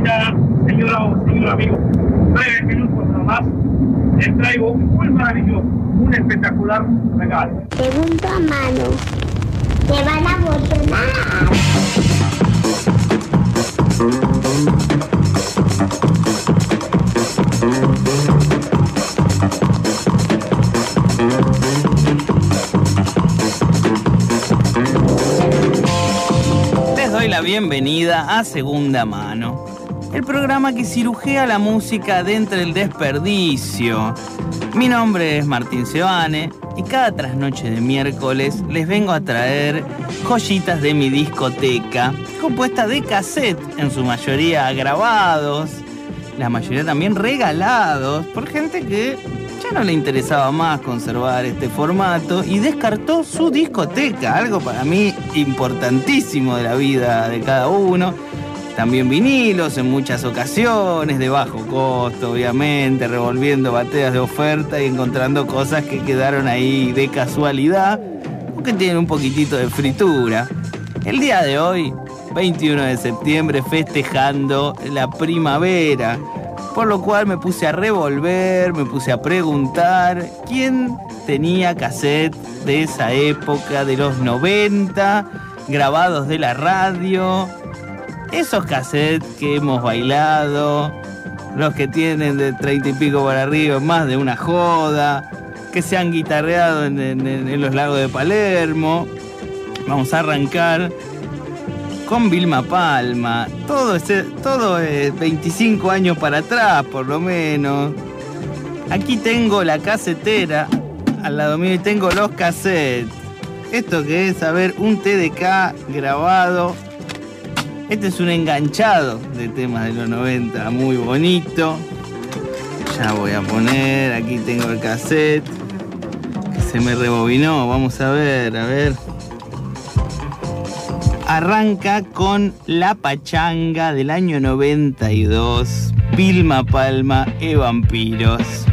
señorita, señora señor amigo, breve minutos nada más, les traigo un muy maravilloso, un espectacular regalo. Segundo a mano. Te van a emocionar. Les doy la bienvenida a Segunda Mano, el programa que cirujea la música de entre el desperdicio. Mi nombre es Martín Sebane y cada trasnoche de miércoles les vengo a traer joyitas de mi discoteca, compuesta de cassette, en su mayoría grabados, la mayoría también regalados por gente que ya no le interesaba más conservar este formato y descartó su discoteca, algo para mí importantísimo de la vida de cada uno. También vinilos en muchas ocasiones, de bajo costo, obviamente, revolviendo bateas de oferta y encontrando cosas que quedaron ahí de casualidad o que tienen un poquitito de fritura. El día de hoy, 21 de septiembre, festejando la primavera, por lo cual me puse a revolver, me puse a preguntar quién tenía cassette de esa época, de los 90, grabados de la radio, esos cassettes que hemos bailado, los que tienen de 30 y pico para arriba, más de una joda, que se han guitarreado en, los lagos de Palermo. Vamos a arrancar con Vilma Palma. Todo, ese, todo es 25 años para atrás, por lo menos. Aquí tengo la casetera al lado mío y tengo los cassettes. Esto que es, a ver, un TDK grabado. Este es un enganchado de temas de los 90, muy bonito. Ya voy a poner, aquí tengo el cassette. Se me rebobinó, vamos a ver, a ver arranca con La Pachanga del año 92, Vilma Palma e Vampiros.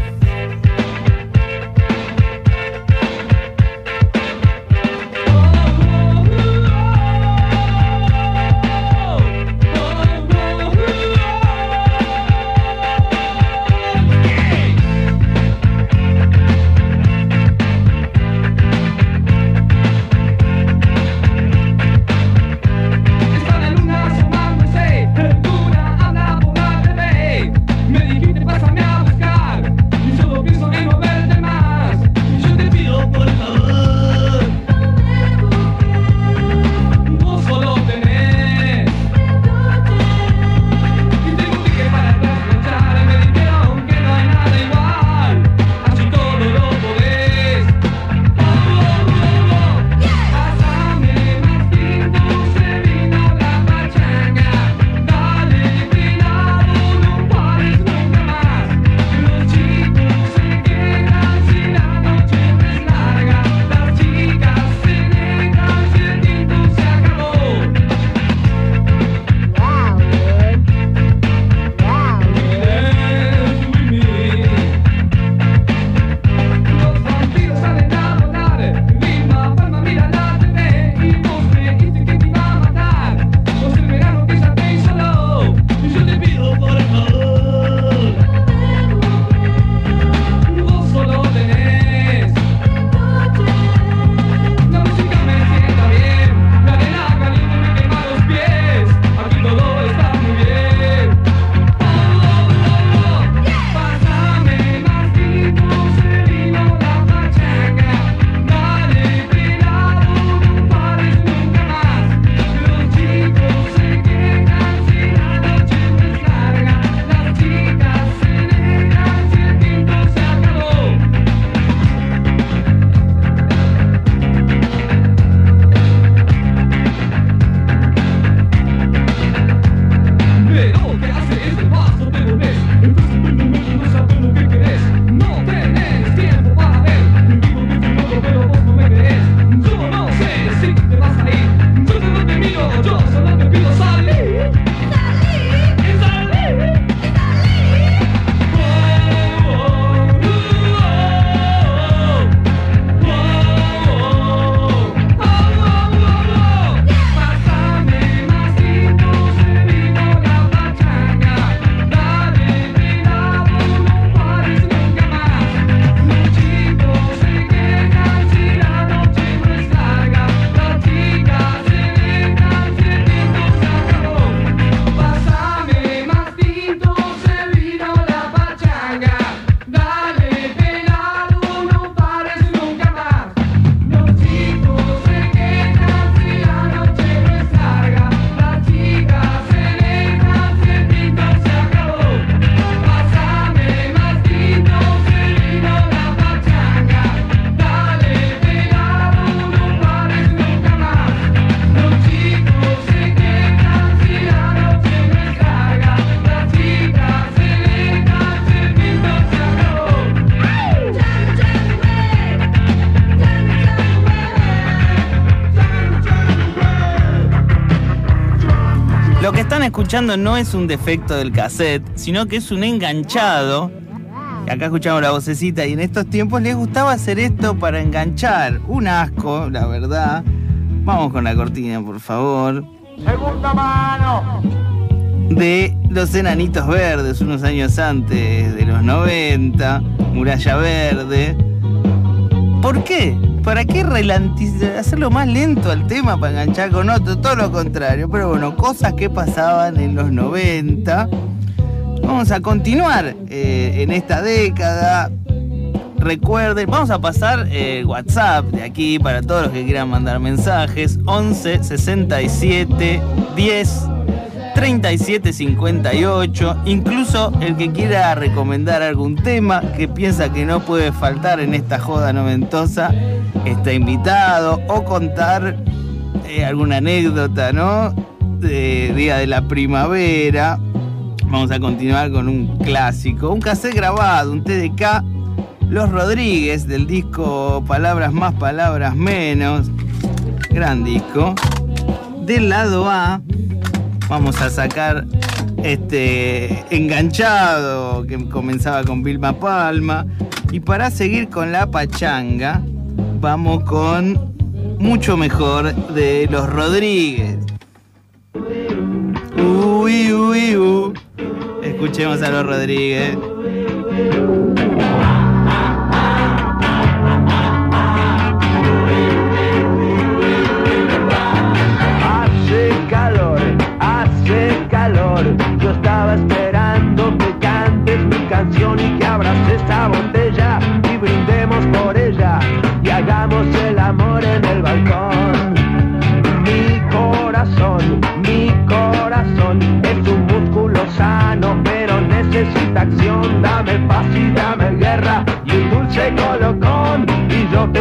Escuchando no es un defecto del cassette, sino que es un enganchado. Acá escuchamos la vocecita y en estos tiempos les gustaba hacer esto para enganchar. Un asco, la verdad. Vamos con la cortina, por favor. Segunda mano. De los enanitos verdes, unos años antes de los 90, Muralla Verde. ¿Por qué? ¿Para qué relanti- hacerlo más lento al tema para enganchar con otro? Todo lo contrario. Pero bueno, cosas que pasaban en los 90. Vamos a continuar eh, en esta década. Recuerden, vamos a pasar el WhatsApp de aquí para todos los que quieran mandar mensajes. 11 67 10 37 58. Incluso el que quiera recomendar algún tema que piensa que no puede faltar en esta joda noventosa está invitado. O contar eh, alguna anécdota, ¿no? De Día de la Primavera. Vamos a continuar con un clásico, un cassette grabado, un TDK Los Rodríguez del disco Palabras más, Palabras menos. Gran disco. Del lado A vamos a sacar este enganchado que comenzaba con Vilma Palma. Y para seguir con la pachanga, vamos con mucho mejor de los Rodríguez. Uy, uy, uy. Escuchemos a los Rodríguez. Yo estaba esperando que cantes mi canción y que abras esta botella y brindemos por ella y hagamos el amor en el balcón. Mi corazón, mi corazón es un músculo sano, pero necesita acción. Dame paz y dame guerra y un dulce colocón y yo te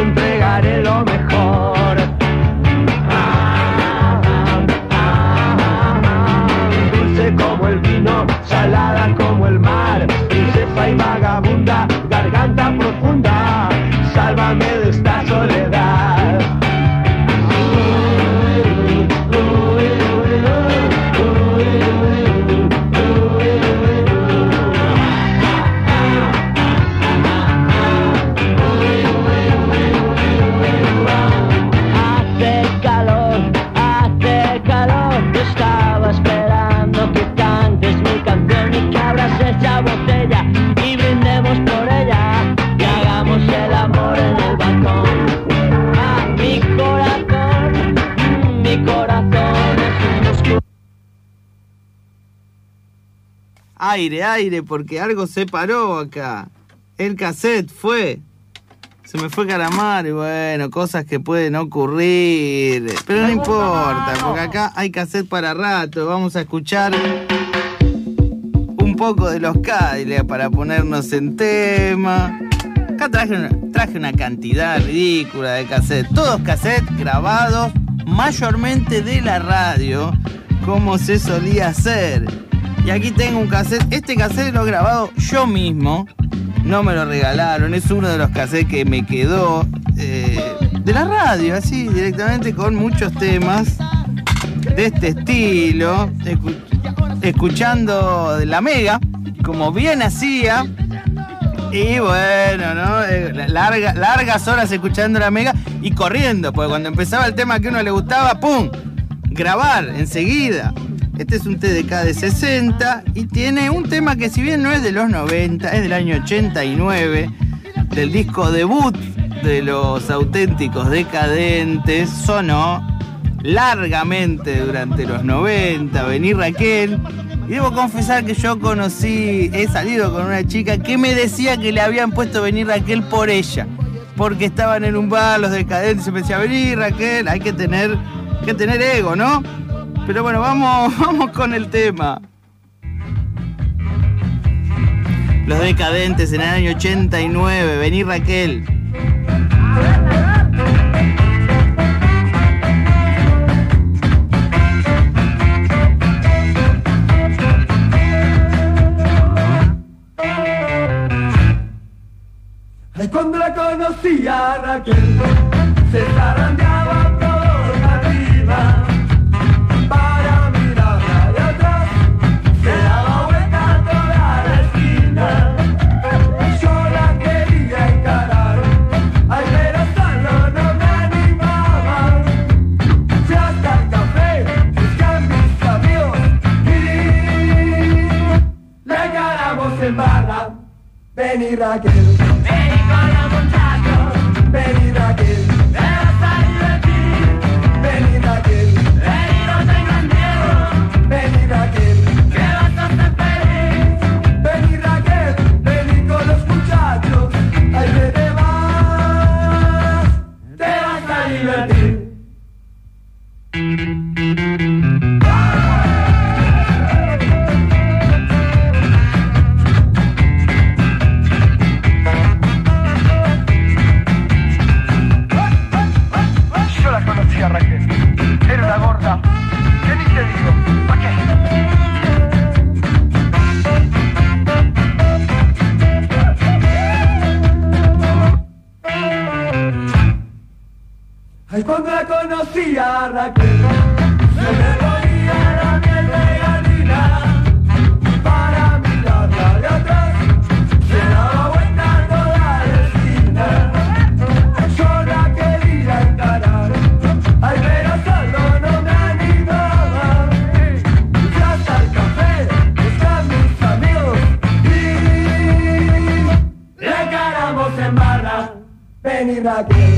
Aire, aire, porque algo se paró acá. El cassette fue. Se me fue Calamar y bueno, cosas que pueden ocurrir. Pero no importa, porque acá hay cassette para rato. Vamos a escuchar un poco de los Cadillacs para ponernos en tema. Acá traje una, traje una cantidad ridícula de cassettes. Todos cassettes grabados mayormente de la radio, como se solía hacer. Y aquí tengo un cassette. Este cassette lo he grabado yo mismo. No me lo regalaron. Es uno de los cassettes que me quedó eh, de la radio, así directamente con muchos temas de este estilo. Escu- escuchando la Mega, como bien hacía. Y bueno, ¿no? Eh, larga- largas horas escuchando la Mega y corriendo, porque cuando empezaba el tema que uno le gustaba, ¡pum! Grabar enseguida. Este es un TDK de 60 y tiene un tema que si bien no es de los 90, es del año 89, del disco debut de los auténticos decadentes, sonó largamente durante los 90, Vení Raquel. Y debo confesar que yo conocí, he salido con una chica que me decía que le habían puesto Vení Raquel por ella. Porque estaban en un bar los decadentes y me decía, vení Raquel, hay que tener, hay que tener ego, ¿no? Pero bueno, vamos, vamos con el tema. Los decadentes en el año 89, vení Raquel. Ay, cuando la conocí a Raquel, se zarandeaba Raquel. La conocí a Raquel, se me ponía la piel de gallina. Y para mirarla de atrás, se daba vuelta toda la esquina. Yo la quería encarar, ay, pero solo no me animaba. Hasta el café, están mis amigos y le encaramos en barra. Vení Raquel,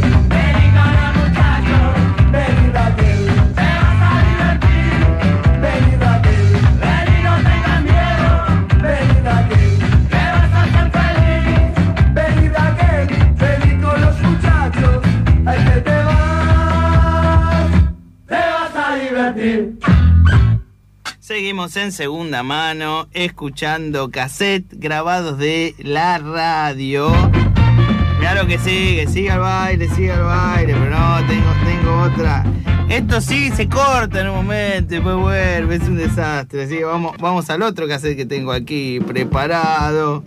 En segunda mano, escuchando cassette grabados de la radio. Claro que sigue, sigue al baile, sigue al baile, pero no, tengo, tengo otra. Esto sí se corta en un momento, después vuelve, es un desastre. Así que vamos, vamos al otro cassette que tengo aquí preparado.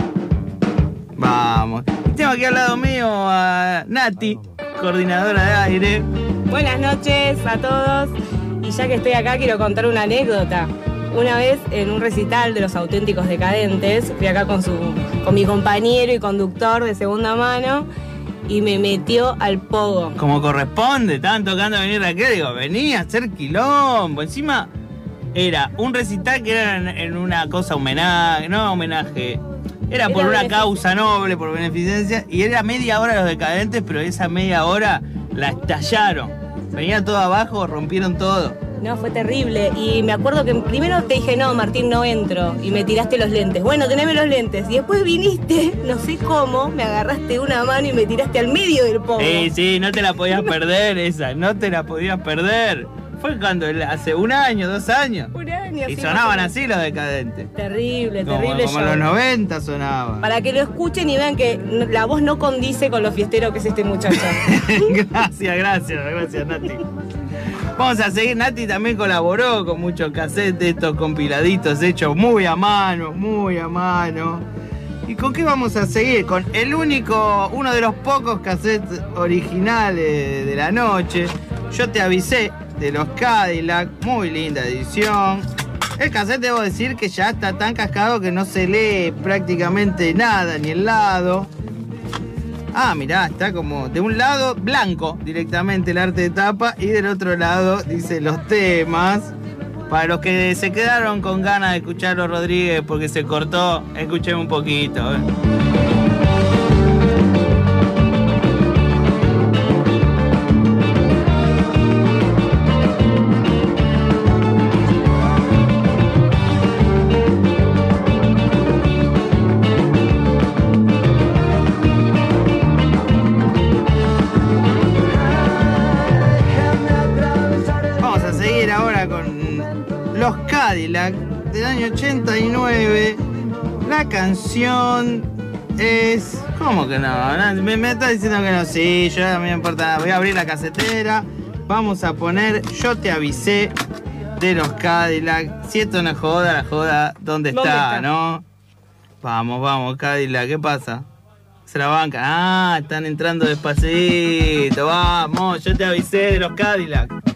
Vamos. Tengo aquí al lado mío a Nati, coordinadora de aire. Buenas noches a todos. Y ya que estoy acá, quiero contar una anécdota. Una vez en un recital de los auténticos decadentes, fui acá con, su, con mi compañero y conductor de segunda mano y me metió al pogo. Como corresponde, estaban tocando venir Raquel, digo, venía a hacer quilombo. Encima era un recital que era en, en una cosa homenaje, no homenaje. Era por Era una beneficencia. causa noble, por beneficencia, y era media hora los decadentes, pero esa media hora la estallaron. Venía todo abajo, rompieron todo. No, fue terrible. Y me acuerdo que primero te dije, no, Martín, no entro. Y me tiraste los lentes. Bueno, teneme los lentes. Y después viniste, no sé cómo, me agarraste una mano y me tiraste al medio del pogo. Sí, sí, no te la podías perder esa, no te la podías perder. Fue cuando, hace un año, dos años. Un año, Y sí, sonaban así los decadentes. Terrible, Como, terrible como show. los 90 sonaban. Para que lo escuchen y vean que la voz no condice con lo fiestero que es este muchacho. gracias, gracias, gracias Nati. Vamos a seguir, Nati también colaboró con muchos cassettes estos compiladitos hechos muy a mano, muy a mano. ¿Y con qué vamos a seguir? Con el único, uno de los pocos cassettes originales de la noche. Yo te avisé de los Cadillac, muy linda edición. El cassette debo decir que ya está tan cascado que no se lee prácticamente nada, ni el lado. Ah, mirá, está como de un lado blanco directamente el arte de tapa y del otro lado dice los temas. Para los que se quedaron con ganas de escucharlo Rodríguez porque se cortó, escuchen un poquito. Cadillac del año 89. La canción es. ¿Cómo que no? Me, me está diciendo que no. Sí, yo a mí me importa. Voy a abrir la casetera. Vamos a poner Yo te avisé de los Cadillac. Si esto no es joda, la joda, ¿dónde está, ¿Dónde está? no? Vamos, vamos, Cadillac, ¿qué pasa? Se la banca. Ah, están entrando despacito. Vamos, yo te avisé de los Cadillac.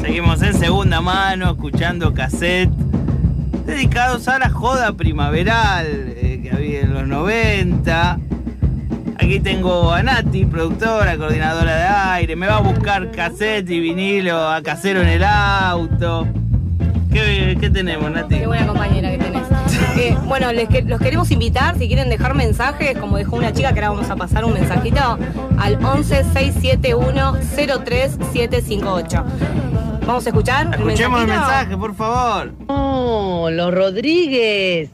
Seguimos en segunda mano, escuchando cassette dedicados a la joda primaveral eh, que había en los 90. Aquí tengo a Nati, productora, coordinadora de aire. Me va a buscar cassette y vinilo a casero en el auto. ¿Qué, qué tenemos, Nati? Qué buena compañera que tenés. Eh, bueno, les que- los queremos invitar, si quieren dejar mensajes, como dejó una chica que ahora vamos a pasar un mensajito, al 11 671 03758. Vamos a escuchar. Escuchemos el mensaje, por favor. No, los Rodríguez.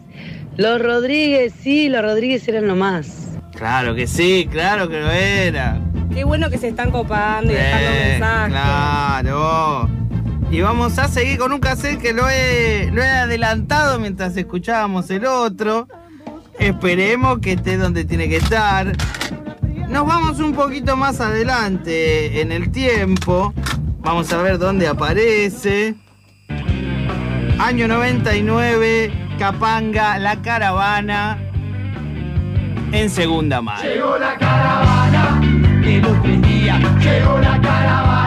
Los Rodríguez, sí, los Rodríguez eran lo más. Claro que sí, claro que lo era. Qué bueno que se están copando y dejando mensajes. Claro. Y vamos a seguir con un cassette que lo he, lo he adelantado mientras escuchábamos el otro. Esperemos que esté donde tiene que estar. Nos vamos un poquito más adelante en el tiempo. Vamos a ver dónde aparece. Año 99, Capanga, La Caravana, en segunda mano. Llegó la caravana de los. Llegó la caravana,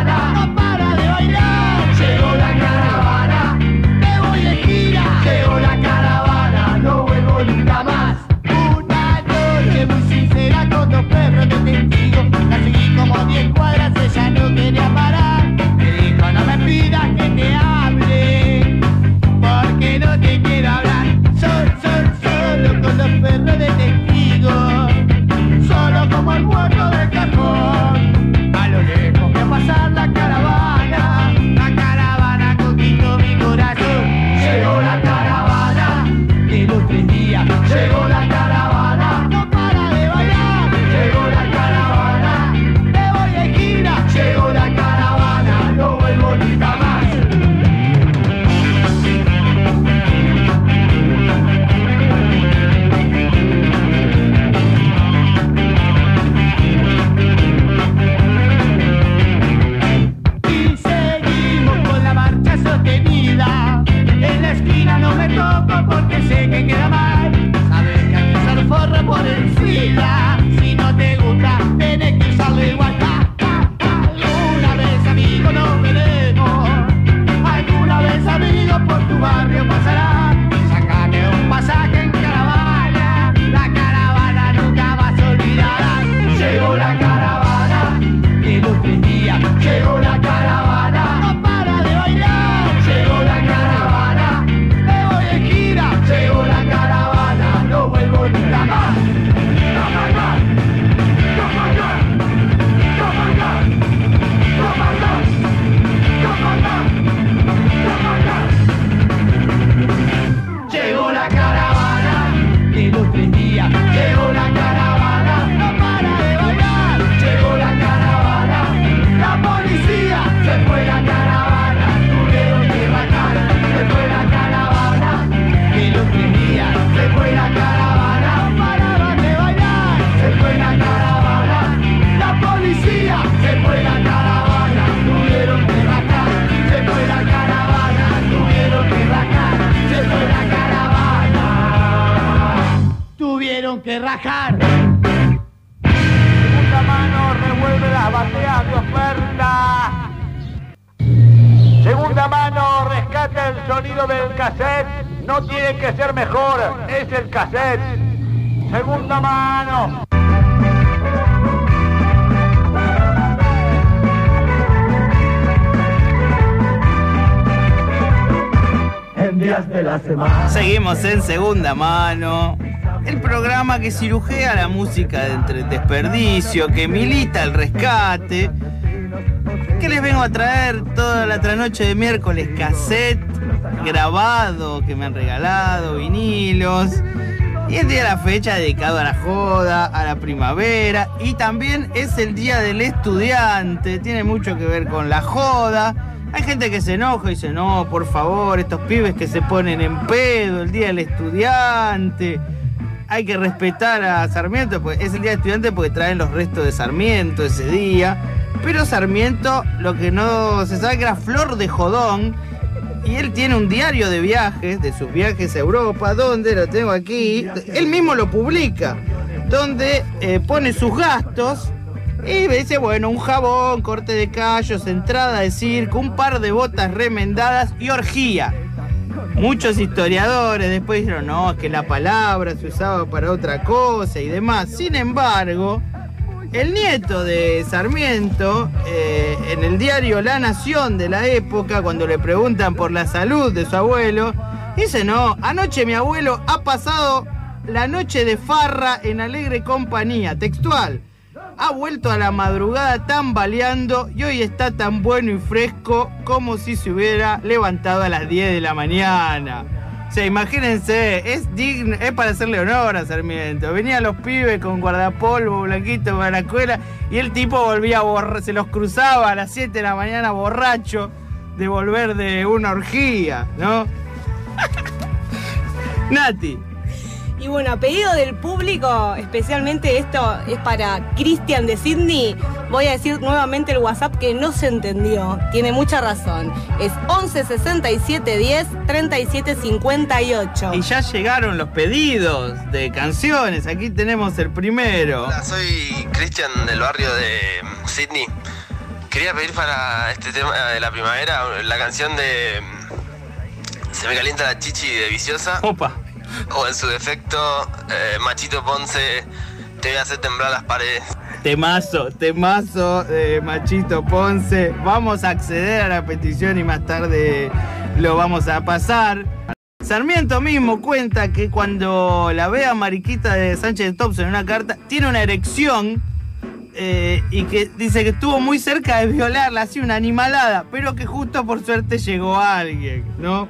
cassette. Segunda mano. En días de la semana. Seguimos en segunda mano. El programa que cirujea la música de entre desperdicio, que milita el rescate. Que les vengo a traer toda la tranoche de miércoles cassette grabado que me han regalado, vinilos. Y día de la fecha dedicado a la joda, a la primavera. Y también es el día del estudiante. Tiene mucho que ver con la joda. Hay gente que se enoja y dice, no, por favor, estos pibes que se ponen en pedo el día del estudiante. Hay que respetar a Sarmiento, pues es el día del estudiante porque traen los restos de Sarmiento ese día. Pero Sarmiento lo que no se sabe que era flor de jodón. Y él tiene un diario de viajes, de sus viajes a Europa, donde lo tengo aquí, él mismo lo publica, donde eh, pone sus gastos y dice, bueno, un jabón, corte de callos, entrada de circo, un par de botas remendadas y orgía. Muchos historiadores después dijeron, no, es que la palabra se usaba para otra cosa y demás. Sin embargo, el nieto de Sarmiento, eh, en el diario La Nación de la época, cuando le preguntan por la salud de su abuelo, dice, no, anoche mi abuelo ha pasado la noche de farra en alegre compañía, textual. Ha vuelto a la madrugada tambaleando y hoy está tan bueno y fresco como si se hubiera levantado a las 10 de la mañana. Sea, imagínense, es digno, es para hacerle honor a Sarmiento. Venían los pibes con guardapolvo, blanquito escuela y el tipo volvía a borrar, se los cruzaba a las 7 de la mañana borracho de volver de una orgía, ¿no? Nati. Y bueno, a pedido del público, especialmente esto es para Cristian de Sydney, voy a decir nuevamente el WhatsApp que no se entendió. Tiene mucha razón. Es 11 67 10 37 58. Y ya llegaron los pedidos de canciones. Aquí tenemos el primero. Hola, soy Cristian del barrio de Sydney. Quería pedir para este tema de la primavera la canción de Se me calienta la chichi de Viciosa. Opa. O en su defecto, eh, Machito Ponce, te hacer temblar las paredes. Temazo, temazo de Machito Ponce. Vamos a acceder a la petición y más tarde lo vamos a pasar. Sarmiento mismo cuenta que cuando la ve a Mariquita de Sánchez Thompson en una carta, tiene una erección eh, y que dice que estuvo muy cerca de violarla, así una animalada, pero que justo por suerte llegó alguien, ¿no?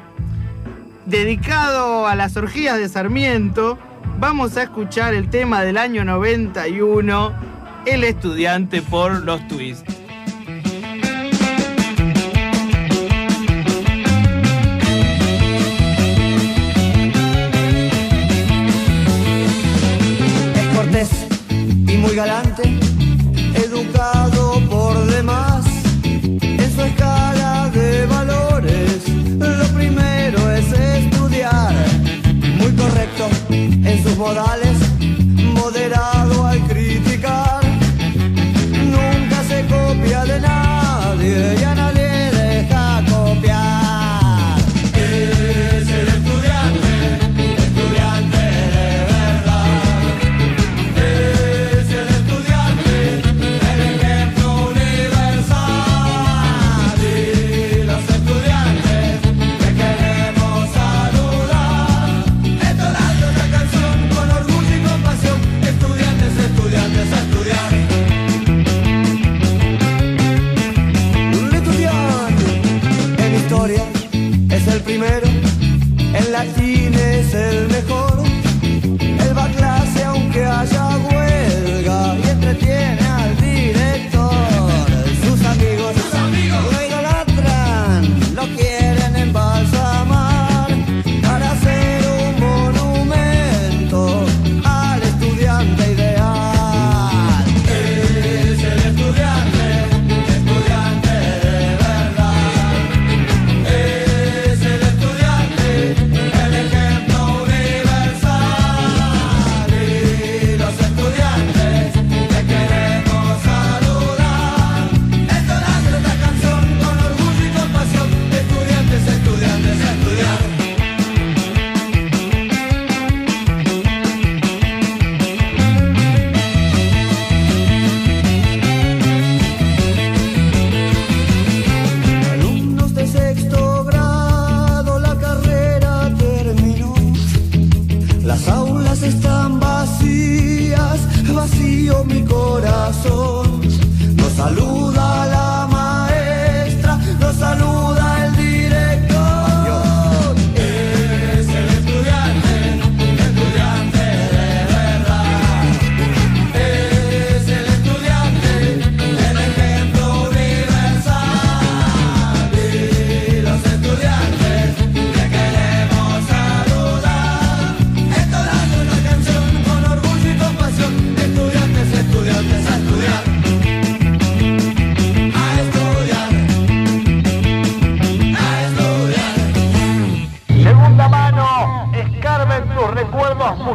Dedicado a las orgías de Sarmiento, vamos a escuchar el tema del año 91, El estudiante por los twists. En primero, el latín es el mejor, el va a clase aunque haya huelga y entretiene.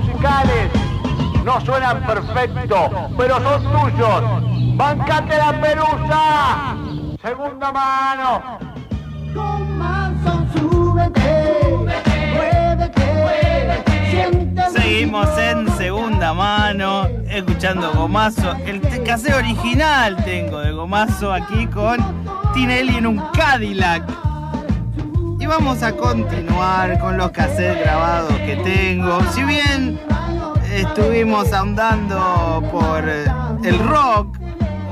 Musicales. No suenan perfectos, pero son tuyos. ¡Bancate la pelusa! Segunda mano. Con manso, súbete, muévete, siéntete. Seguimos en segunda mano, escuchando Gomazo. El caseo original tengo de Gomazo aquí con Tinelli en un Cadillac. Vamos a continuar con los cassettes grabados que tengo. Si bien estuvimos ahondando por el rock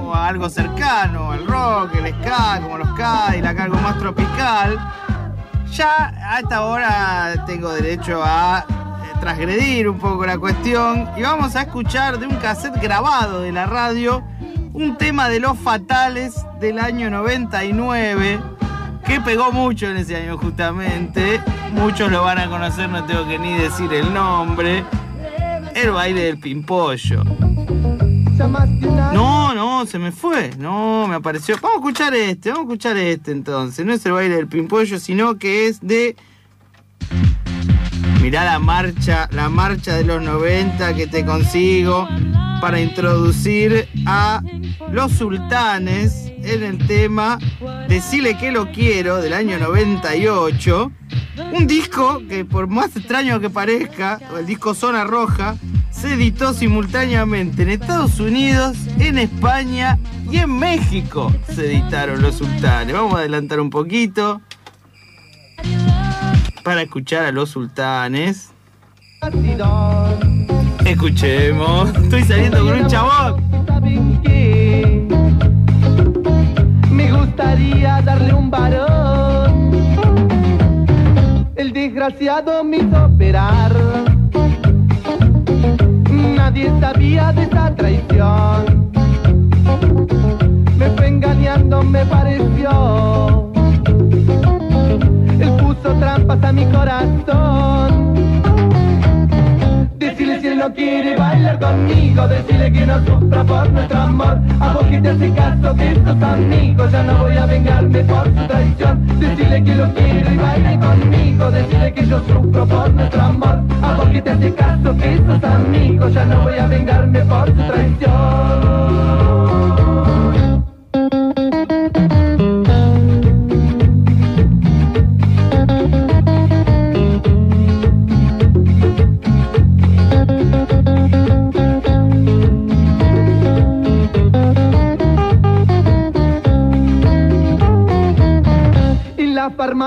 o algo cercano al rock, el ska, como los Cadillac, algo más tropical, ya a esta hora tengo derecho a eh, transgredir un poco la cuestión y vamos a escuchar de un cassette grabado de la radio un tema de los fatales del año 99 que pegó mucho en ese año justamente. Muchos lo van a conocer, no tengo que ni decir el nombre. El baile del pimpollo. No, no, se me fue. No, me apareció. Vamos a escuchar este, vamos a escuchar este entonces. No es el baile del pimpollo, sino que es de. Mirá la marcha, la marcha de los 90 que te consigo para introducir a los sultanes en el tema Decile que lo quiero del año 98. Un disco que por más extraño que parezca, el disco Zona Roja, se editó simultáneamente en Estados Unidos, en España y en México. Se editaron los sultanes. Vamos a adelantar un poquito para escuchar a los sultanes. Escuchemos. Estoy saliendo con un chabón. Me gustaría darle un varón. El desgraciado me hizo operar. Nadie sabía de esa traición. Me fue engañando, me pareció. Trampas a mi corazón. Decirle si él no quiere bailar conmigo Decirle que no sufra por nuestro amor. A vos que te hace caso que sos amigos Ya no voy a vengarme por su traición. Decirle que lo quiero y baile conmigo Decirle que yo sufro por nuestro amor. A vos que te hace caso que sos amigos Ya no voy a vengarme por su traición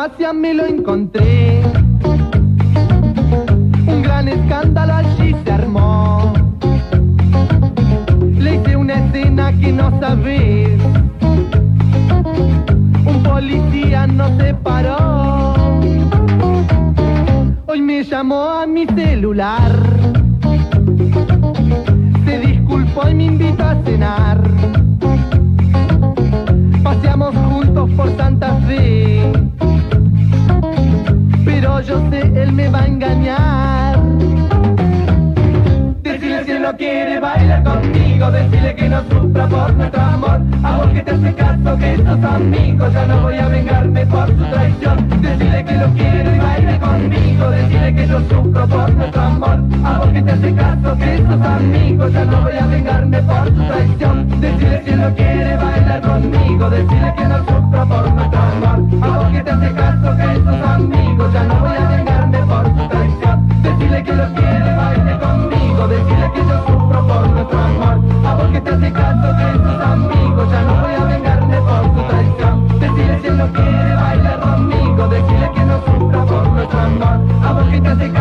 farmacia me lo encontré. Un gran escándalo allí se armó. Le hice una escena que no sabés. Un policía nos separó. Hoy me llamó a mi celular. Se disculpó y me invitó a cenar. Conmigo. Decirle que no sufra por nuestro amor. A vos que te hace caso que sos amigos. Ya no voy a vengarme por su traición. Decirle que lo quiero y baile conmigo. Decirle que yo sufro por nuestro amor. A vos que te hace caso que sos amigos. Ya no voy a vengarme por su traición. Decirle él no quiere bailar conmigo. Decirle que no sufro por nuestro amor. A vos que te hace caso que sos amigos. Ya no voy a vengarme Decirle que lo quiere baile conmigo. Decirle que yo sufro por nuestro amor. A vos que te hace caso que sos amigos. Ya no voy a vengarme por su traición. Decirle si él no quiere bailar conmigo. Decirle que no sufra por nuestro amor. A vos que te hace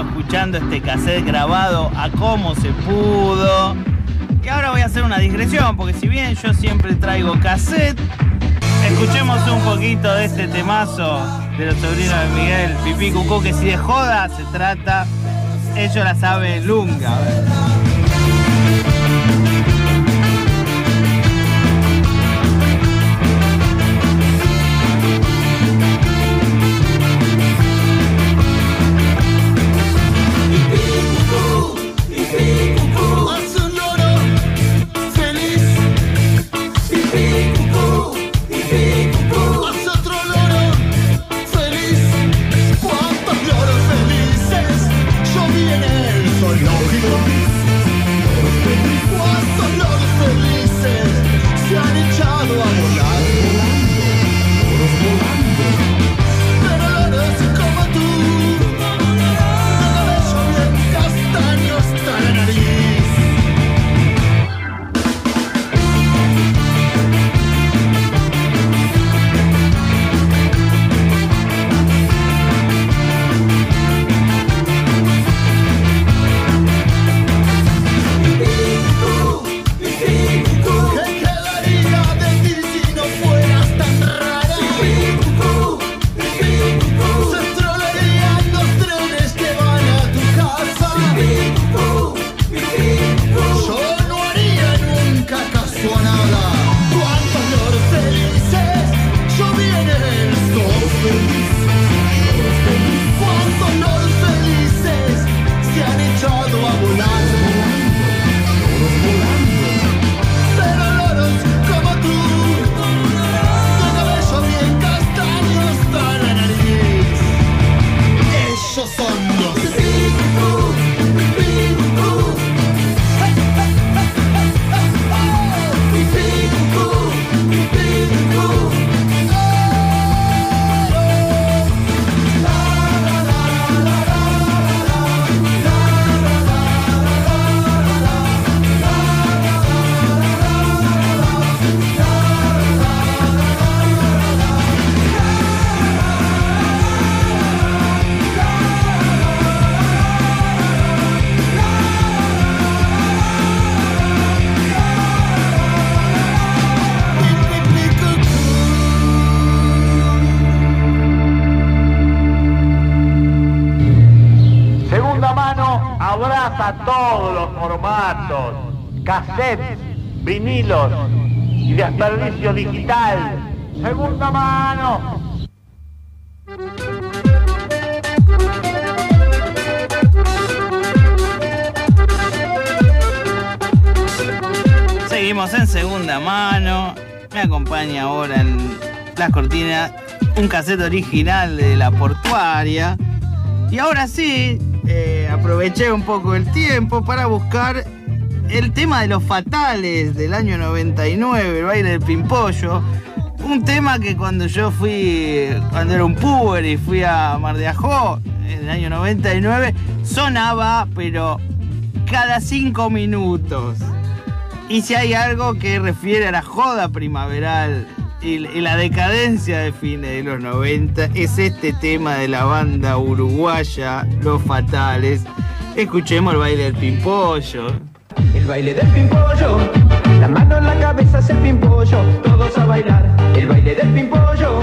escuchando este cassette grabado a cómo se pudo. Y ahora voy a hacer una digresión, porque si bien yo siempre traigo cassette, escuchemos un poquito de este temazo de los sobrinos de Miguel Pipí Cucú, que si de joda se trata, ellos la saben lunga. Digital. Segunda mano. Seguimos en segunda mano. Me acompaña ahora en las cortinas un cassette original de la portuaria. Y ahora sí, eh, aproveché un poco el tiempo para buscar el tema de los fatales del año 99, el baile del pimpollo. Un tema que cuando yo fui, cuando era un puber y fui a Mar de Ajó, en el año 99, sonaba, pero cada cinco minutos. Y si hay algo que refiere a la joda primaveral y, la decadencia de fines de los 90, es este tema de la banda uruguaya, Los Fatales. Escuchemos el baile del pimpollo. El baile del pimpollo, la mano en la cabeza es el pimpollo, todos a bailar. El baile del pimpollo,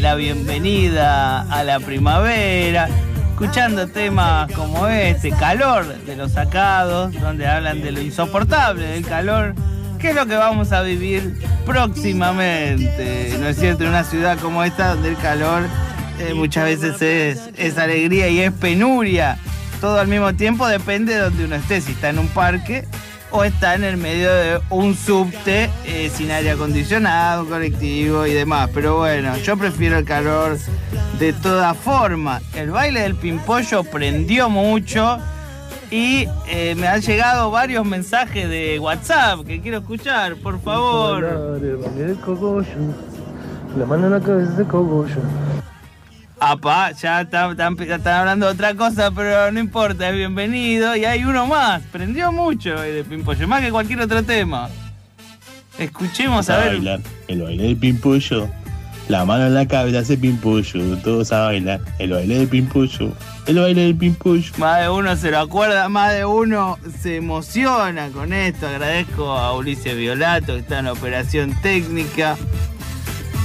la bienvenida a la primavera, escuchando temas como este, Calor de los sacados, donde hablan de lo insoportable del calor, que es lo que vamos a vivir próximamente, ¿no es cierto? En una ciudad como esta, donde el calor eh, muchas veces es, es alegría y es penuria. Todo al mismo tiempo depende de donde uno esté, si está en un parque o está en el medio de un subte eh, sin aire acondicionado, colectivo y demás. Pero bueno, yo prefiero el calor de todas formas. El baile del pimpollo prendió mucho y eh, me han llegado varios mensajes de WhatsApp que quiero escuchar, por favor. La mano en la cabeza el cogollo Apa, ya están, hablando de otra cosa, pero no importa, es bienvenido. Y hay uno más, prendió mucho el de pimpollo, más que cualquier otro tema. Escuchemos a a ver. bailar el baile del pimpollo. La mano en la cabeza hace pimpollo. Todos a bailar el baile del pimpollo. El baile del pimpollo. Más de uno se lo acuerda, más de uno se emociona con esto. Agradezco a Ulises Violato que está en operación técnica.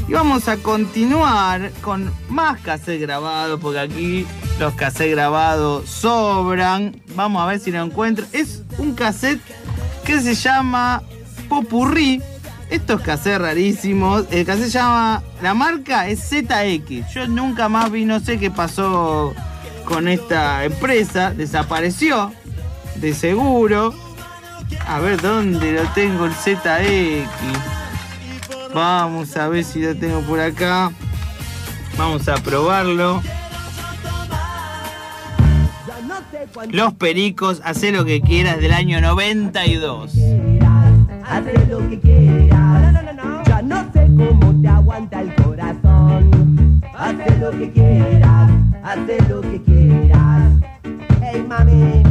Y vamos a continuar con más cassette grabados, porque aquí los cassettes grabados sobran. Vamos a ver si lo encuentro. Es un cassette que se llama Popurrí. Estos cassettes rarísimos. El cassette se llama. La marca es ZX. Yo nunca más vi, no sé qué pasó con esta empresa. Desapareció. De seguro. A ver dónde lo tengo el ZX. Vamos a ver si lo tengo por acá. Vamos a probarlo. Los Pericos, hace lo que quieras del año 92. Hace lo que quieras. Ya no sé cómo te aguanta el corazón. Hace lo que quieras, hace lo que quieras. Hey mami,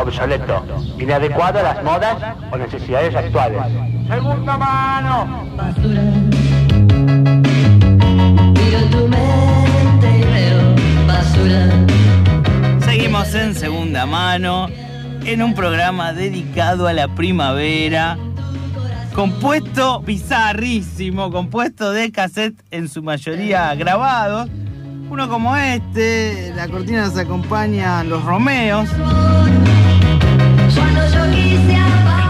obsoleto. Inadecuado a las modas o necesidades actuales. Segunda mano. Miro tu mente y veo basura. Seguimos en segunda mano, en un programa dedicado a la primavera, compuesto bizarrísimo, compuesto de cassette en su mayoría grabados. Uno como este, la cortina nos acompaña los Romeos.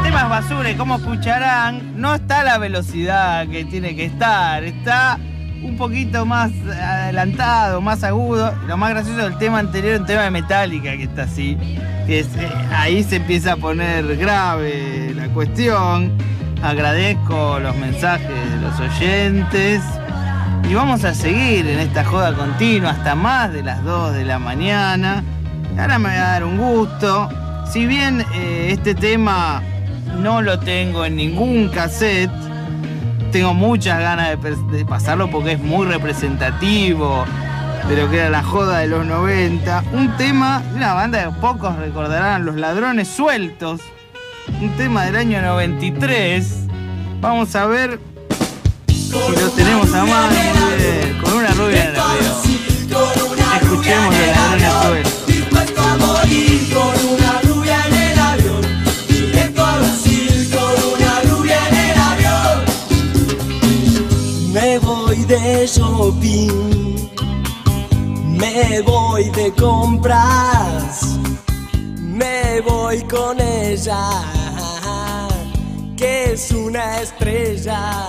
El basura y como escucharán, no está la velocidad que tiene que estar, está un poquito más adelantado, más agudo. Lo más gracioso del tema anterior, un tema de Metallica que está así. Que eh, ahí se empieza a poner grave la cuestión. Agradezco los mensajes de los oyentes. Y vamos a seguir en esta joda continua hasta más de las 2 de la mañana. Ahora me va a dar un gusto. Si bien eh, este tema no lo tengo en ningún cassette, tengo muchas ganas de, pasarlo porque es muy representativo de lo que era la joda de los 90. Un tema de una banda que pocos recordarán, Los Ladrones Sueltos. Un tema del año 93. Vamos a ver si lo tenemos a mano. Bien. Con una rubia en el. Escuchemos Los Ladrones Sueltos. De shopping. Me voy de compras. Me voy con ella. Que es una estrella.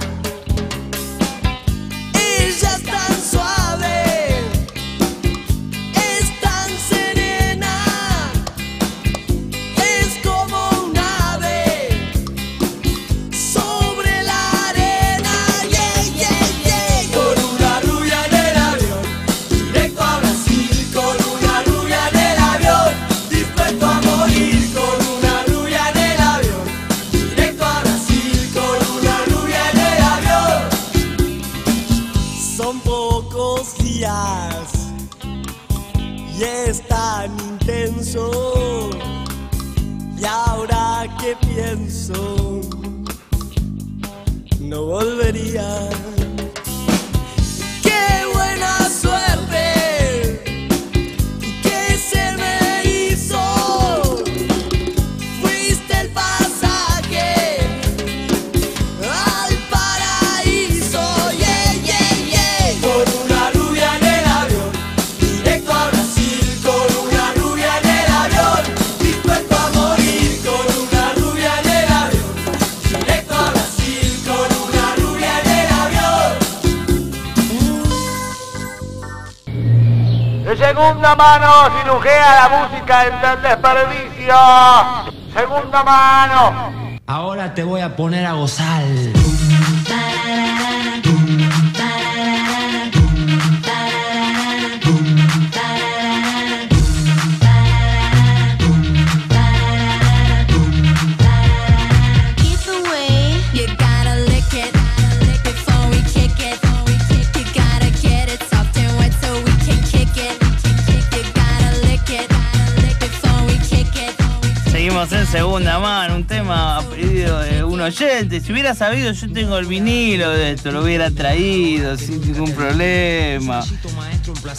Y ahora que pienso, no volvería. Segunda mano cirujea la música del desperdicio. Segunda mano. Ahora te voy a poner a gozar. Segunda mano, un tema a pedido de un oyente. Si hubiera sabido, yo tengo el vinilo de esto, lo hubiera traído sin ningún problema.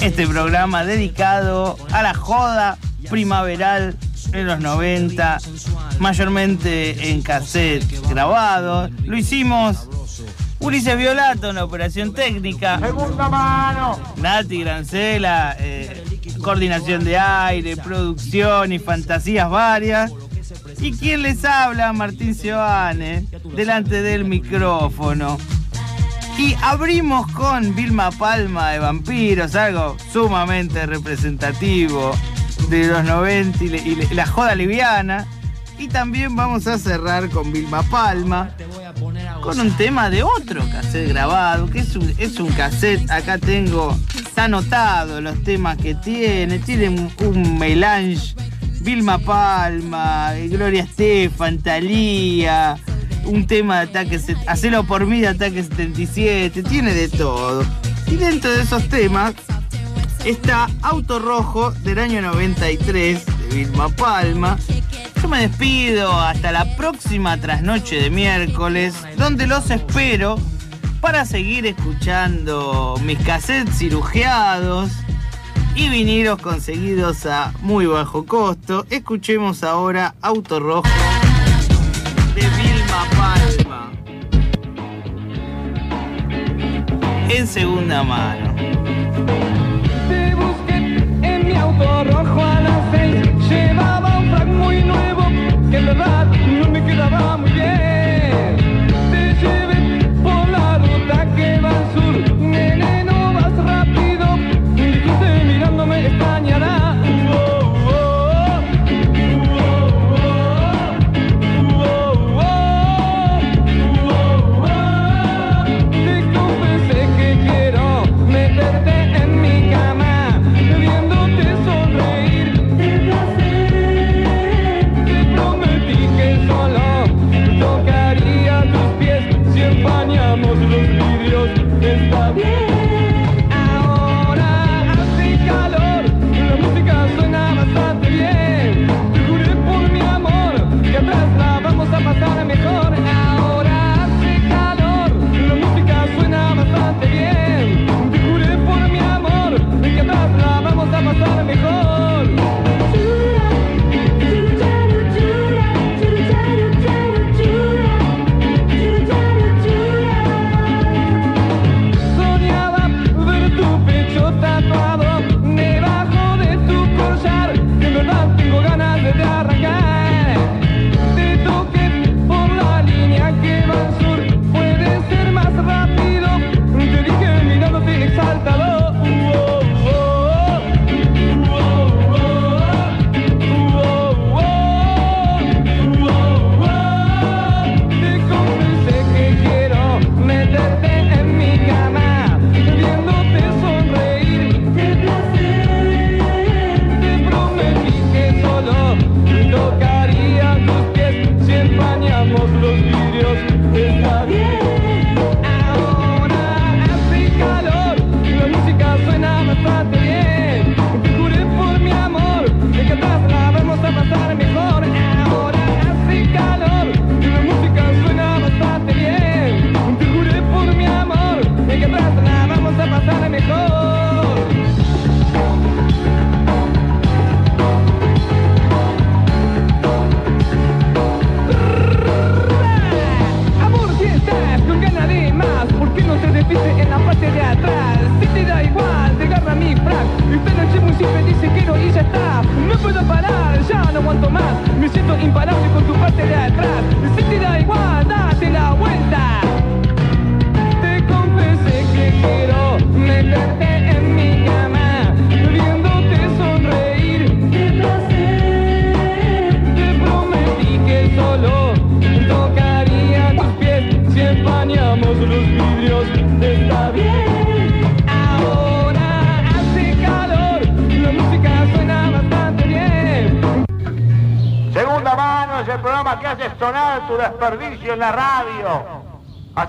Este programa dedicado a la joda primaveral en los 90, mayormente en cassette grabado. Lo hicimos Ulises Violato en la operación técnica. Segunda mano. Nati Grancela, eh, coordinación de aire, producción y fantasías varias. ¿Y quién les habla? Martín Seoane, delante del micrófono. Y abrimos con Vilma Palma de Vampiros, algo sumamente representativo de los 90 y, la joda liviana. Y también vamos a cerrar con Vilma Palma con un tema de otro cassette grabado, que es un, es cassette, acá tengo, está anotado los temas que tiene, tiene un melange, Vilma Palma, Gloria Estefan, Talía, un tema de ataque, hacelo por mí de ataque 77, tiene de todo. Y dentro de esos temas está Auto Rojo del año 93 de Vilma Palma. Yo me despido hasta la próxima trasnoche de miércoles, donde los espero para seguir escuchando mis cassettes cirugiados y vinilos conseguidos a muy bajo costo. Escuchemos ahora Auto Rojo de Vilma Palma. En segunda mano. Te busqué en mi auto rojo a las seis. Llevaba un frac muy nuevo que en verdad no me quedaba muy bien.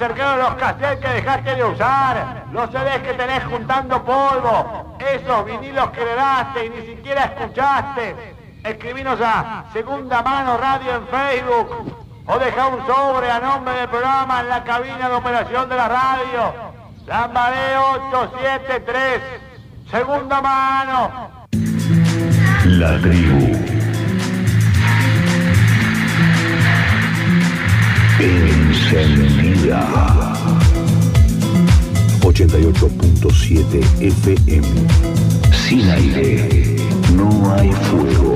Los cassettes que dejaste de usar, los CDs que tenés juntando polvo, esos vinilos que le daste y ni siquiera escuchaste. escribinos a Segunda Mano Radio en Facebook o deja un sobre a nombre del programa en la cabina de operación de la radio. Lambaré 873, Segunda Mano. La tribu. Encendida. 88.7 FM. Sin aire, no hay fuego.